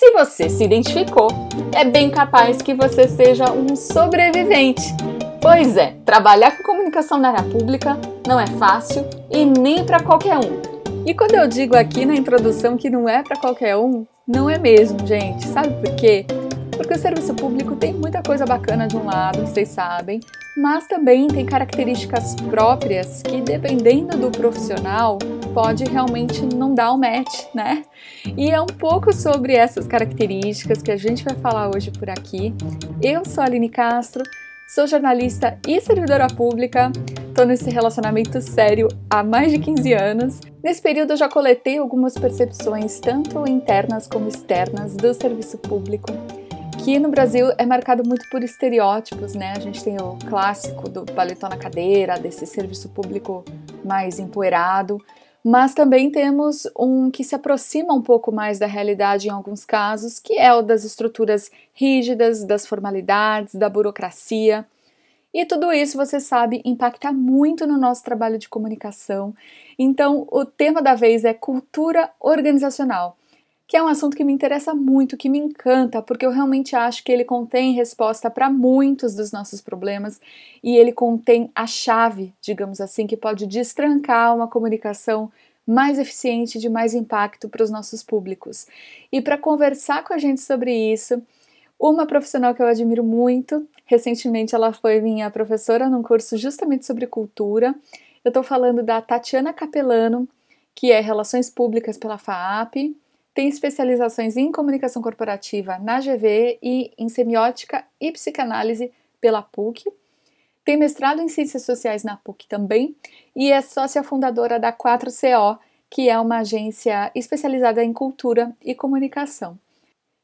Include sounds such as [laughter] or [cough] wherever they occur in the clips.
se você se identificou, é bem capaz que você seja um sobrevivente. Pois é, trabalhar com comunicação na área pública não é fácil e nem para qualquer um. E quando eu digo aqui na introdução que não é para qualquer um, não é mesmo, gente. Sabe por quê? Porque o serviço público tem muita coisa bacana de um lado, vocês sabem, mas também tem características próprias que, dependendo do profissional, pode realmente não dar o match, né? E é um pouco sobre essas características que a gente vai falar hoje por aqui. Eu sou a Aline Castro, sou jornalista e servidora pública, estou nesse relacionamento sério há mais de 15 anos. Nesse período eu já coletei algumas percepções, tanto internas como externas, do serviço público que no Brasil é marcado muito por estereótipos, né? A gente tem o clássico do paletó na cadeira, desse serviço público mais empoeirado, mas também temos um que se aproxima um pouco mais da realidade em alguns casos, que é o das estruturas rígidas, das formalidades, da burocracia. E tudo isso, você sabe, impacta muito no nosso trabalho de comunicação. Então, o tema da vez é cultura organizacional que é um assunto que me interessa muito, que me encanta, porque eu realmente acho que ele contém resposta para muitos dos nossos problemas e ele contém a chave, digamos assim, que pode destrancar uma comunicação mais eficiente, de mais impacto para os nossos públicos. E para conversar com a gente sobre isso, uma profissional que eu admiro muito, recentemente ela foi minha professora num curso justamente sobre cultura. Eu estou falando da Tatiana Capelano, que é Relações Públicas pela FAAP, tem especializações em comunicação corporativa na GV e em semiótica e psicanálise pela PUC. Tem mestrado em ciências sociais na PUC também e é sócia fundadora da 4CO, que é uma agência especializada em cultura e comunicação.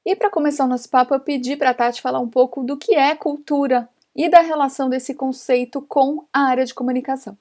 E para começar o nosso papo, eu pedi para a Tati falar um pouco do que é cultura e da relação desse conceito com a área de comunicação.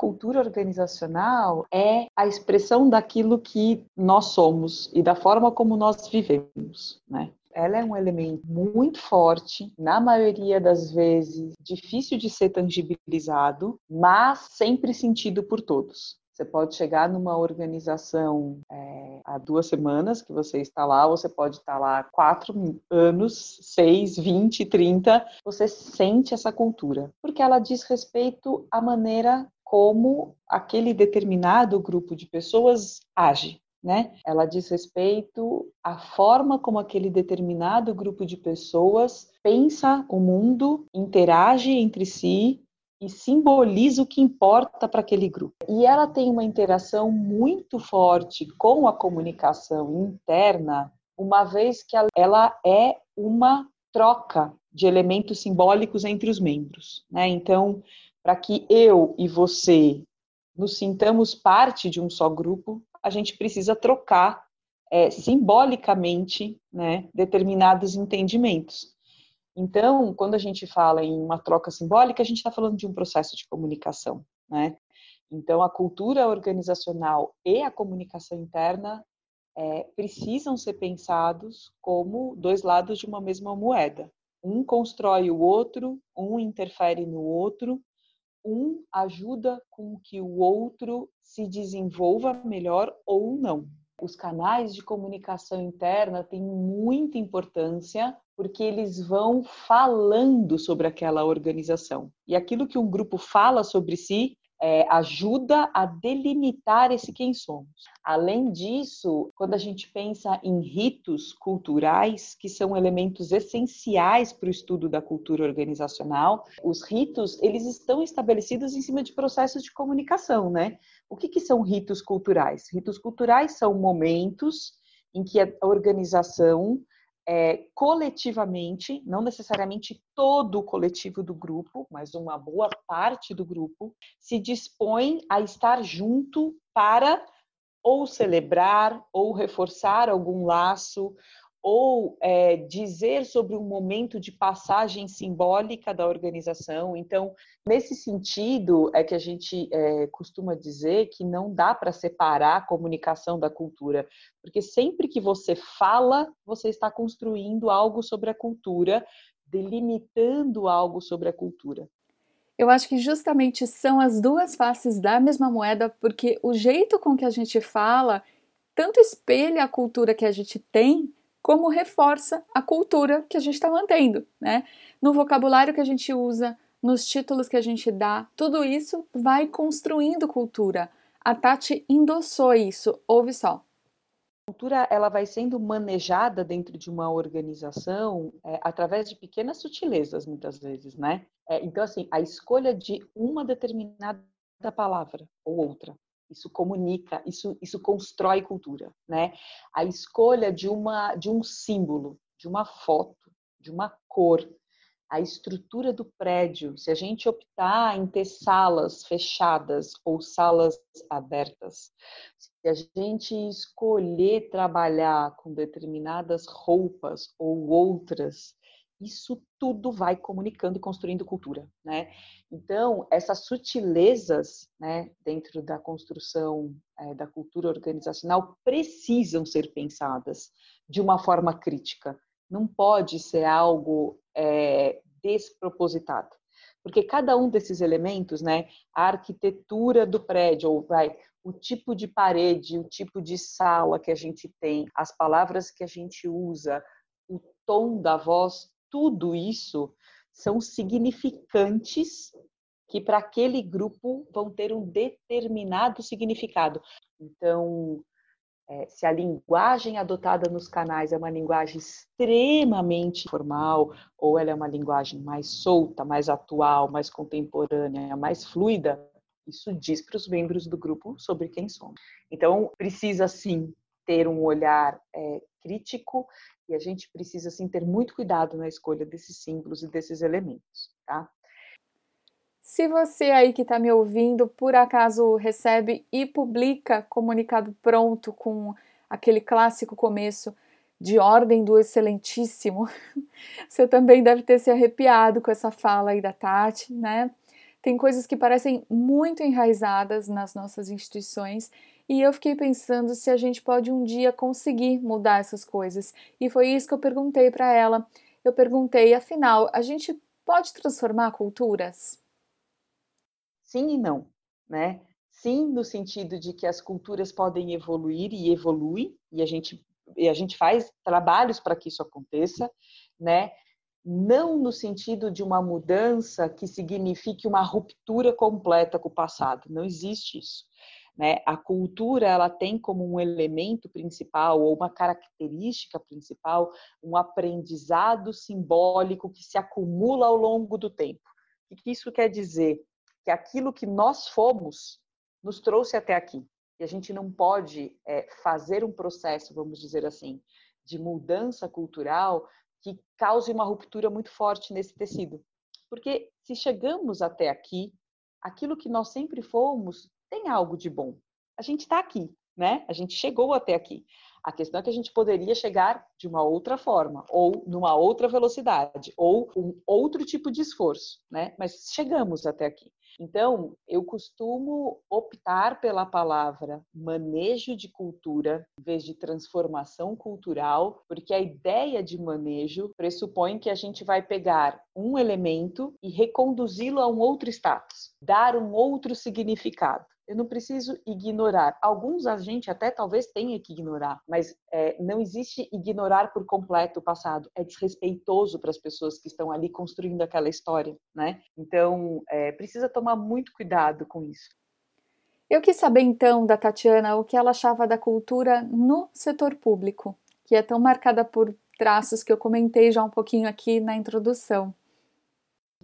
Cultura organizacional é a expressão daquilo que nós somos e da forma como nós vivemos, né? Ela é um elemento muito forte, na maioria das vezes difícil de ser tangibilizado, mas sempre sentido por todos. Você pode chegar numa organização é, há duas semanas que você está lá, você pode estar lá quatro anos, seis, vinte, trinta. Você sente essa cultura, porque ela diz respeito à maneira como aquele determinado grupo de pessoas age. Né? Ela diz respeito à forma como aquele determinado grupo de pessoas pensa o mundo, interage entre si e simboliza o que importa para aquele grupo. E ela tem uma interação muito forte com a comunicação interna, uma vez que ela é uma troca de elementos simbólicos entre os membros. Né? Então, para que eu e você nos sintamos parte de um só grupo, a gente precisa trocar é, simbolicamente né, determinados entendimentos. Então, quando a gente fala em uma troca simbólica, a gente está falando de um processo de comunicação. Né? Então, a cultura organizacional e a comunicação interna é, precisam ser pensados como dois lados de uma mesma moeda. Um constrói o outro, um interfere no outro, um ajuda com que o outro se desenvolva melhor ou não. Os canais de comunicação interna têm muita importância porque eles vão falando sobre aquela organização. E aquilo que um grupo fala sobre si é, ajuda a delimitar esse quem somos. Além disso, quando a gente pensa em ritos culturais, que são elementos essenciais para o estudo da cultura organizacional, os ritos eles estão estabelecidos em cima de processos de comunicação, né? O que, que são ritos culturais? Ritos culturais são momentos em que a organização é, coletivamente, não necessariamente todo o coletivo do grupo, mas uma boa parte do grupo, se dispõe a estar junto para ou celebrar, ou reforçar algum laço, ou é, dizer sobre um momento de passagem simbólica da organização. Então, nesse sentido, é que a gente é, costuma dizer que não dá para separar a comunicação da cultura, porque sempre que você fala, você está construindo algo sobre a cultura, delimitando algo sobre a cultura. Eu acho que justamente são as duas faces da mesma moeda, porque o jeito com que a gente fala tanto espelha a cultura que a gente tem, como reforça a cultura que a gente está mantendo, né? No vocabulário que a gente usa, nos títulos que a gente dá, tudo isso vai construindo cultura. A Tati endossou isso, ouve só. A cultura ela vai sendo manejada dentro de uma organização é, através de pequenas sutilezas, muitas vezes, né? É, então, assim, a escolha de uma determinada palavra ou outra, isso comunica, isso, isso constrói cultura, né? A escolha de uma de um símbolo, de uma foto, de uma cor, a estrutura do prédio, se a gente optar em ter salas fechadas ou salas abertas, se a gente escolher trabalhar com determinadas roupas ou outras, isso tudo vai comunicando e construindo cultura, né? Então, essas sutilezas, né, dentro da construção é, da cultura organizacional precisam ser pensadas de uma forma crítica. Não pode ser algo é, despropositado, porque cada um desses elementos, né, a arquitetura do prédio, ou vai, o tipo de parede, o tipo de sala que a gente tem, as palavras que a gente usa, o tom da voz, tudo isso são significantes que para aquele grupo vão ter um determinado significado. Então, é, se a linguagem adotada nos canais é uma linguagem extremamente formal, ou ela é uma linguagem mais solta, mais atual, mais contemporânea, mais fluida, isso diz para os membros do grupo sobre quem somos. Então, precisa sim ter um olhar é, crítico e a gente precisa assim ter muito cuidado na escolha desses símbolos e desses elementos, tá? Se você aí que está me ouvindo, por acaso recebe e publica comunicado pronto com aquele clássico começo de ordem do excelentíssimo, [laughs] você também deve ter se arrepiado com essa fala aí da Tati, né? Tem coisas que parecem muito enraizadas nas nossas instituições e eu fiquei pensando se a gente pode um dia conseguir mudar essas coisas. E foi isso que eu perguntei para ela. Eu perguntei, afinal, a gente pode transformar culturas? Sim e não, né? Sim, no sentido de que as culturas podem evoluir e evoluem, e a gente, e a gente faz trabalhos para que isso aconteça, né? Não no sentido de uma mudança que signifique uma ruptura completa com o passado, não existe isso. Né? A cultura ela tem como um elemento principal ou uma característica principal um aprendizado simbólico que se acumula ao longo do tempo. O que isso quer dizer? Que aquilo que nós fomos nos trouxe até aqui. E a gente não pode é, fazer um processo, vamos dizer assim, de mudança cultural que cause uma ruptura muito forte nesse tecido. Porque se chegamos até aqui, aquilo que nós sempre fomos tem algo de bom. A gente está aqui, né? A gente chegou até aqui. A questão é que a gente poderia chegar de uma outra forma, ou numa outra velocidade, ou com outro tipo de esforço, né? Mas chegamos até aqui. Então, eu costumo optar pela palavra manejo de cultura em vez de transformação cultural, porque a ideia de manejo pressupõe que a gente vai pegar um elemento e reconduzi-lo a um outro status, dar um outro significado eu não preciso ignorar. Alguns a gente até talvez tenha que ignorar, mas é, não existe ignorar por completo o passado. É desrespeitoso para as pessoas que estão ali construindo aquela história, né? Então, é, precisa tomar muito cuidado com isso. Eu quis saber então da Tatiana o que ela achava da cultura no setor público, que é tão marcada por traços que eu comentei já um pouquinho aqui na introdução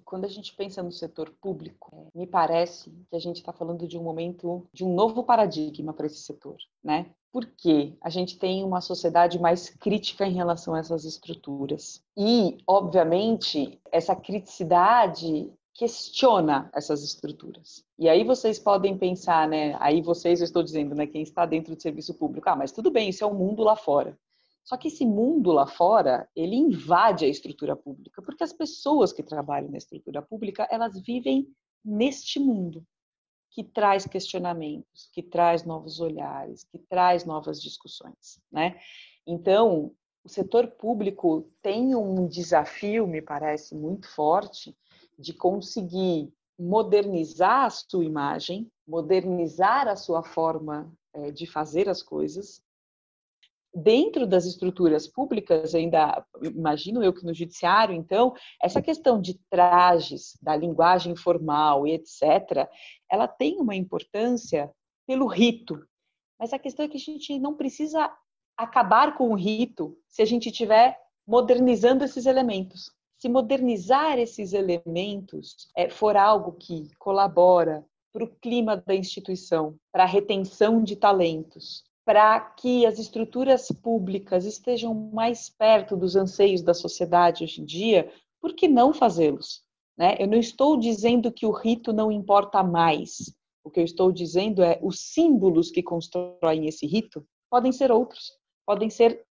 quando a gente pensa no setor público, me parece que a gente está falando de um momento, de um novo paradigma para esse setor, né? Porque a gente tem uma sociedade mais crítica em relação a essas estruturas. E, obviamente, essa criticidade questiona essas estruturas. E aí vocês podem pensar, né? Aí vocês, eu estou dizendo, né? Quem está dentro do serviço público, ah, mas tudo bem, isso é o um mundo lá fora. Só que esse mundo lá fora, ele invade a estrutura pública, porque as pessoas que trabalham na estrutura pública, elas vivem neste mundo que traz questionamentos, que traz novos olhares, que traz novas discussões, né? Então, o setor público tem um desafio, me parece, muito forte de conseguir modernizar a sua imagem, modernizar a sua forma é, de fazer as coisas, dentro das estruturas públicas, ainda imagino eu que no judiciário, então, essa questão de trajes, da linguagem formal e etc., ela tem uma importância pelo rito. Mas a questão é que a gente não precisa acabar com o rito se a gente estiver modernizando esses elementos. Se modernizar esses elementos é, for algo que colabora para o clima da instituição, para a retenção de talentos, para que as estruturas públicas estejam mais perto dos anseios da sociedade hoje em dia, por que não fazê-los? Né? Eu não estou dizendo que o rito não importa mais. O que eu estou dizendo é os símbolos que constroem esse rito podem ser outros, podem ser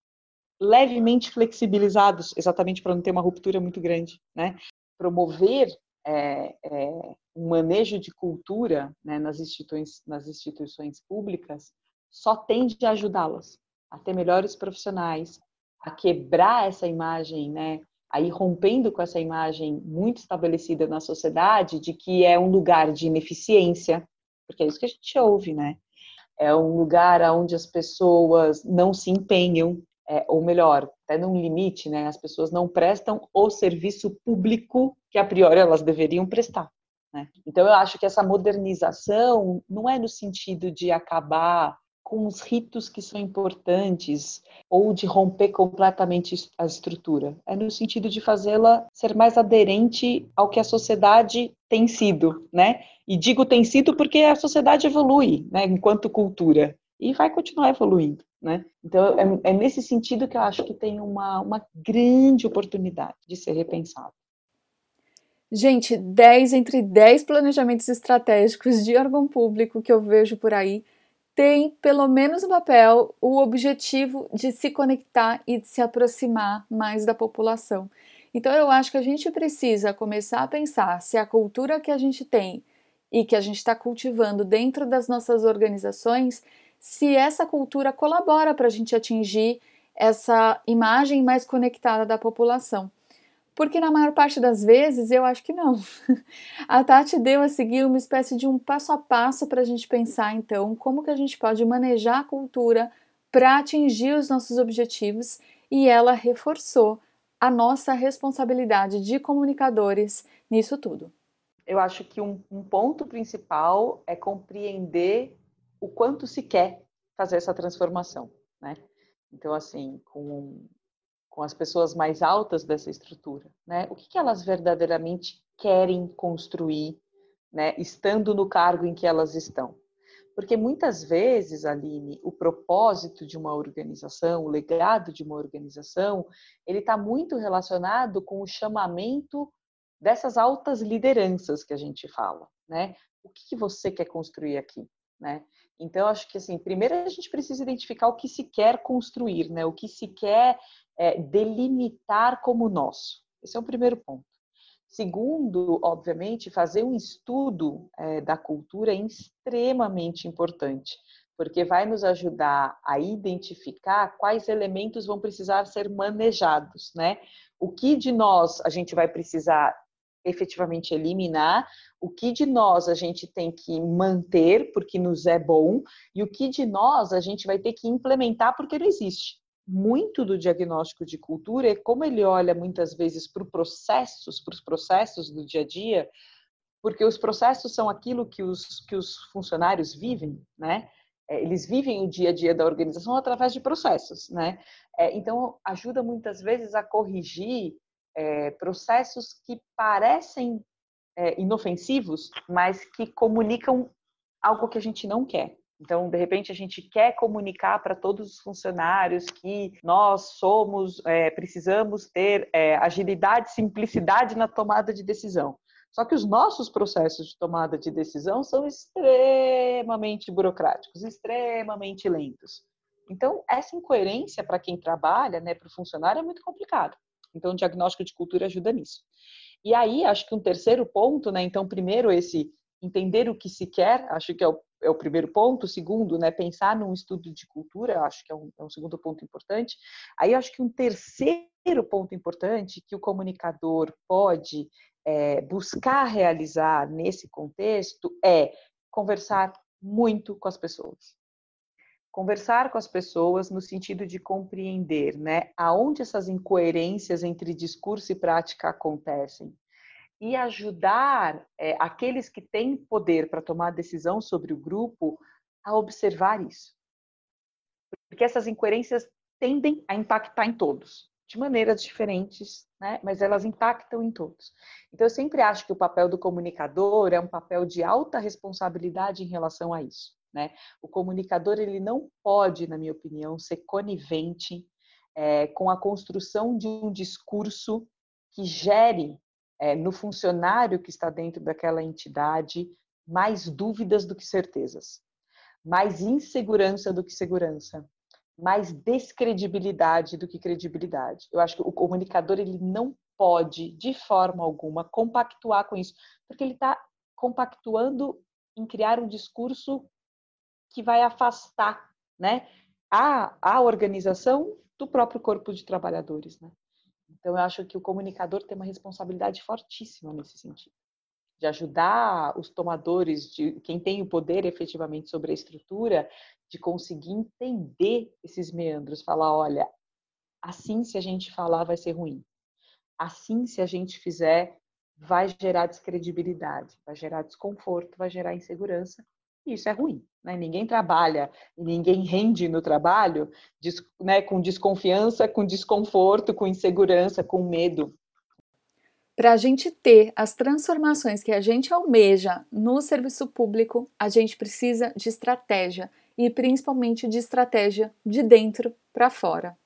levemente flexibilizados, exatamente para não ter uma ruptura muito grande. Né? Promover é, é, um manejo de cultura né, nas, instituições, nas instituições públicas só tende a ajudá-las a ter melhores profissionais, a quebrar essa imagem, né? A ir rompendo com essa imagem muito estabelecida na sociedade de que é um lugar de ineficiência, porque é isso que a gente ouve, né? É um lugar onde as pessoas não se empenham, é, ou melhor, até num limite, né? As pessoas não prestam o serviço público que a priori elas deveriam prestar. Né? Então eu acho que essa modernização não é no sentido de acabar com os ritos que são importantes ou de romper completamente a estrutura. É no sentido de fazê-la ser mais aderente ao que a sociedade tem sido, né? E digo tem sido porque a sociedade evolui, né, enquanto cultura e vai continuar evoluindo, né? Então é, é nesse sentido que eu acho que tem uma, uma grande oportunidade de ser repensado. Gente, 10 entre 10 planejamentos estratégicos de órgão público que eu vejo por aí tem, pelo menos no papel, o objetivo de se conectar e de se aproximar mais da população. Então, eu acho que a gente precisa começar a pensar se a cultura que a gente tem e que a gente está cultivando dentro das nossas organizações, se essa cultura colabora para a gente atingir essa imagem mais conectada da população. Porque na maior parte das vezes eu acho que não. [laughs] A Tati deu a seguir uma espécie de um passo a passo para a gente pensar então como que a gente pode manejar a cultura para atingir os nossos objetivos e ela reforçou a nossa responsabilidade de comunicadores nisso tudo. Eu acho que um, um ponto principal é compreender o quanto se quer fazer essa transformação, né? Então, assim, com com as pessoas mais altas dessa estrutura, né? O que, que elas verdadeiramente querem construir, né? Estando no cargo em que elas estão. Porque muitas vezes, Aline, o propósito de uma organização, o legado de uma organização, ele está muito relacionado com o chamamento dessas altas lideranças que a gente fala, né? O que, que você quer construir aqui, né? Então, acho que assim, primeiro a gente precisa identificar o que se quer construir, né? O que se quer é, delimitar como nosso. Esse é o primeiro ponto. Segundo, obviamente, fazer um estudo é, da cultura é extremamente importante, porque vai nos ajudar a identificar quais elementos vão precisar ser manejados, né? O que de nós a gente vai precisar efetivamente eliminar, o que de nós a gente tem que manter porque nos é bom e o que de nós a gente vai ter que implementar porque não existe muito do diagnóstico de cultura é como ele olha muitas vezes para os processos, para os processos do dia a dia, porque os processos são aquilo que os, que os funcionários vivem, né? É, eles vivem o dia a dia da organização através de processos, né? É, então, ajuda muitas vezes a corrigir é, processos que parecem é, inofensivos, mas que comunicam algo que a gente não quer. Então, de repente, a gente quer comunicar para todos os funcionários que nós somos, é, precisamos ter é, agilidade, simplicidade na tomada de decisão. Só que os nossos processos de tomada de decisão são extremamente burocráticos, extremamente lentos. Então, essa incoerência para quem trabalha, né, para o funcionário, é muito complicado. Então, o diagnóstico de cultura ajuda nisso. E aí, acho que um terceiro ponto, né? Então, primeiro, esse entender o que se quer, acho que é o, é o primeiro ponto. Segundo, né? Pensar num estudo de cultura, acho que é um, é um segundo ponto importante. Aí, acho que um terceiro ponto importante que o comunicador pode é, buscar realizar nesse contexto é conversar muito com as pessoas conversar com as pessoas no sentido de compreender, né, aonde essas incoerências entre discurso e prática acontecem e ajudar é, aqueles que têm poder para tomar decisão sobre o grupo a observar isso, porque essas incoerências tendem a impactar em todos de maneiras diferentes, né? mas elas impactam em todos. Então, eu sempre acho que o papel do comunicador é um papel de alta responsabilidade em relação a isso. Né? O comunicador ele não pode, na minha opinião, ser conivente é, com a construção de um discurso que gere é, no funcionário que está dentro daquela entidade mais dúvidas do que certezas, mais insegurança do que segurança, mais descredibilidade do que credibilidade. Eu acho que o comunicador ele não pode, de forma alguma, compactuar com isso, porque ele está compactuando em criar um discurso que vai afastar né, a, a organização do próprio corpo de trabalhadores. Né? Então, eu acho que o comunicador tem uma responsabilidade fortíssima nesse sentido, de ajudar os tomadores, de quem tem o poder efetivamente sobre a estrutura, de conseguir entender esses meandros, falar, olha, assim se a gente falar vai ser ruim, assim se a gente fizer vai gerar descredibilidade, vai gerar desconforto, vai gerar insegurança, isso é ruim. Né? Ninguém trabalha e ninguém rende no trabalho né, com desconfiança, com desconforto, com insegurança, com medo. Para a gente ter as transformações que a gente almeja no serviço público, a gente precisa de estratégia e principalmente de estratégia de dentro para fora.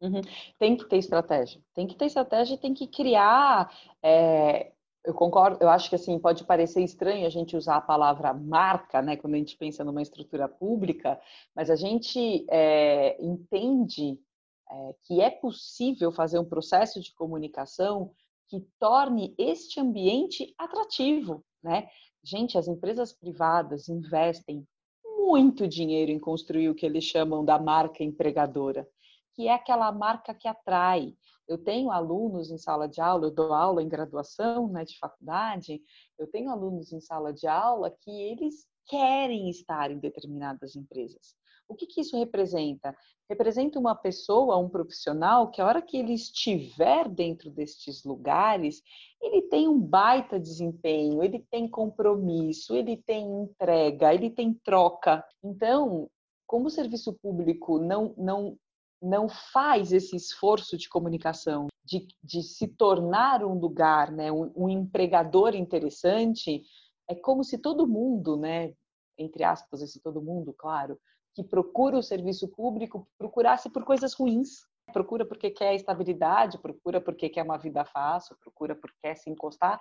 Uhum. Tem que ter estratégia. Tem que ter estratégia e tem que criar é, eu concordo, eu acho que assim pode parecer estranho a gente usar a palavra marca, né, quando a gente pensa numa estrutura pública, mas a gente é, entende é, que é possível fazer um processo de comunicação que torne este ambiente atrativo, né? Gente, as empresas privadas investem muito dinheiro em construir o que eles chamam da marca empregadora, que é aquela marca que atrai, eu tenho alunos em sala de aula, eu dou aula em graduação, né, de faculdade, eu tenho alunos em sala de aula que eles querem estar em determinadas empresas. O que, que isso representa? Representa uma pessoa, um profissional, que a hora que ele estiver dentro destes lugares, ele tem um baita desempenho, ele tem compromisso, ele tem entrega, ele tem troca. Então, como o serviço público não, não não faz esse esforço de comunicação, de, de se tornar um lugar, né, um, um, empregador interessante, é como se todo mundo, né, entre aspas, esse todo mundo, claro, que procura o serviço público procurasse por coisas ruins. Procura porque quer estabilidade, procura porque quer uma vida fácil, procura porque quer se encostar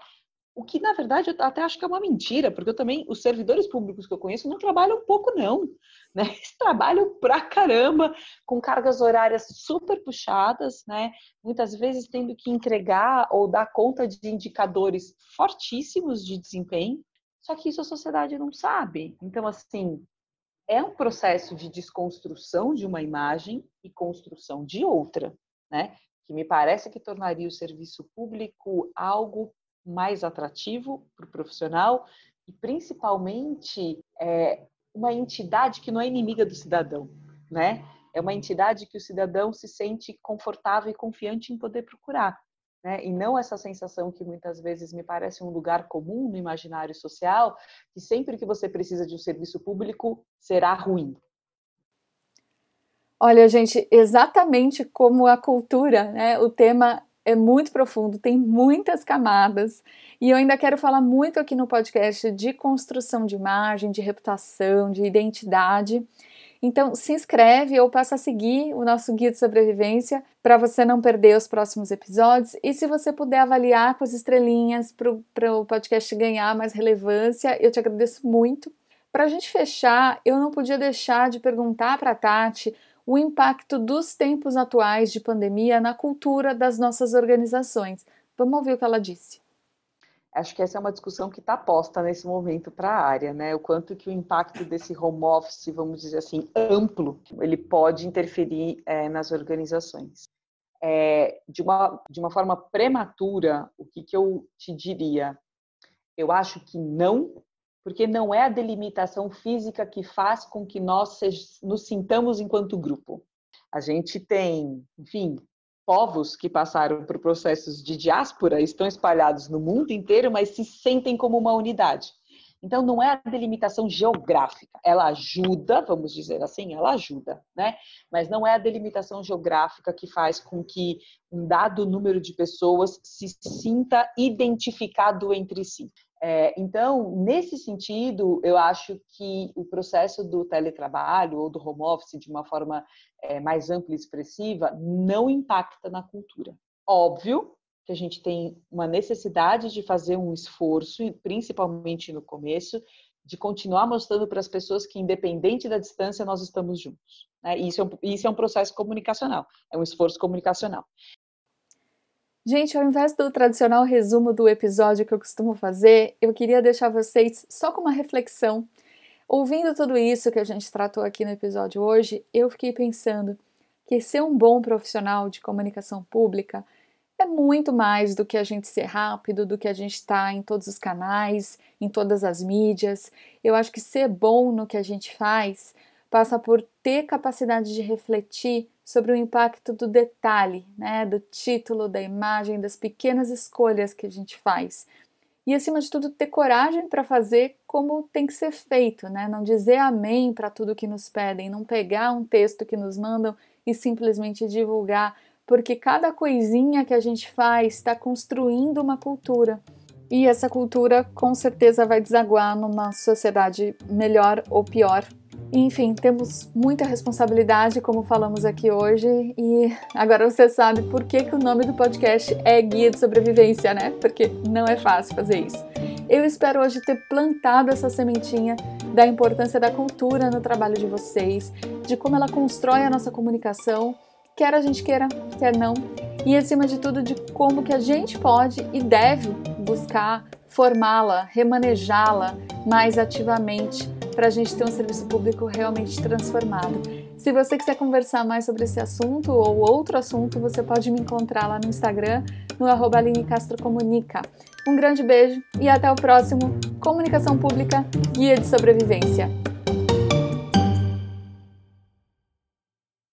o que, na verdade, eu até acho que é uma mentira, porque eu também, os servidores públicos que eu conheço não trabalham pouco, não. Né? [laughs] Eles trabalham pra caramba, com cargas horárias super puxadas, né? Muitas vezes tendo que entregar ou dar conta de indicadores fortíssimos de desempenho, só que isso a sociedade não sabe. Então, assim, é um processo de desconstrução de uma imagem e construção de outra, né? Que me parece que tornaria o serviço público algo mais atrativo para o profissional e principalmente é, uma entidade que não é inimiga do cidadão, né? É uma entidade que o cidadão se sente confortável e confiante em poder procurar, né? E não essa sensação que muitas vezes me parece um lugar comum no imaginário social, que sempre que você precisa de um serviço público será ruim. Olha, gente, exatamente como a cultura, né? O tema é muito profundo, tem muitas camadas, e eu ainda quero falar muito aqui no podcast de construção de imagem, de reputação, de identidade. Então, se inscreve ou passa a seguir o nosso guia de sobrevivência para você não perder os próximos episódios. E se você puder avaliar com as estrelinhas para o podcast ganhar mais relevância, eu te agradeço muito. Para a gente fechar, eu não podia deixar de perguntar para a Tati o impacto dos tempos atuais de pandemia na cultura das nossas organizações. Vamos ouvir o que ela disse. Acho que essa é uma discussão que está posta nesse momento para a área, né? O quanto que o impacto desse home office, vamos dizer assim, amplo, ele pode interferir é, nas organizações. É, de, uma, de uma forma prematura, o que, que eu te diria? Eu acho que não, porque não é a delimitação física que faz com que nós nos sintamos enquanto grupo. A gente tem, enfim, povos que passaram por processos de diáspora estão espalhados no mundo inteiro, mas se sentem como uma unidade. Então, não é a delimitação geográfica, ela ajuda, vamos dizer assim, ela ajuda, né? Mas não é a delimitação geográfica que faz com que um dado número de pessoas se sinta identificado entre si. É, então, nesse sentido, eu acho que o processo do teletrabalho ou do home office, de uma forma é, mais ampla e expressiva, não impacta na cultura. Óbvio que a gente tem uma necessidade de fazer um esforço, principalmente no começo, de continuar mostrando para as pessoas que, independente da distância, nós estamos juntos. Né? Isso, é um, isso é um processo comunicacional, é um esforço comunicacional. Gente, ao invés do tradicional resumo do episódio que eu costumo fazer, eu queria deixar vocês só com uma reflexão. Ouvindo tudo isso que a gente tratou aqui no episódio hoje, eu fiquei pensando que ser um bom profissional de comunicação pública é muito mais do que a gente ser rápido, do que a gente estar tá em todos os canais, em todas as mídias. Eu acho que ser bom no que a gente faz passa por ter capacidade de refletir sobre o impacto do detalhe, né, do título, da imagem, das pequenas escolhas que a gente faz. E acima de tudo, ter coragem para fazer como tem que ser feito, né? Não dizer amém para tudo que nos pedem, não pegar um texto que nos mandam e simplesmente divulgar, porque cada coisinha que a gente faz está construindo uma cultura. E essa cultura com certeza vai desaguar numa sociedade melhor ou pior enfim, temos muita responsabilidade, como falamos aqui hoje, e agora você sabe por que, que o nome do podcast é Guia de Sobrevivência, né? Porque não é fácil fazer isso. Eu espero hoje ter plantado essa sementinha da importância da cultura no trabalho de vocês, de como ela constrói a nossa comunicação, quer a gente queira, quer não, e acima de tudo de como que a gente pode e deve buscar formá-la, remanejá-la mais ativamente para a gente ter um serviço público realmente transformado. Se você quiser conversar mais sobre esse assunto ou outro assunto, você pode me encontrar lá no Instagram, no arroba Aline Castro Comunica. Um grande beijo e até o próximo Comunicação Pública Guia de Sobrevivência.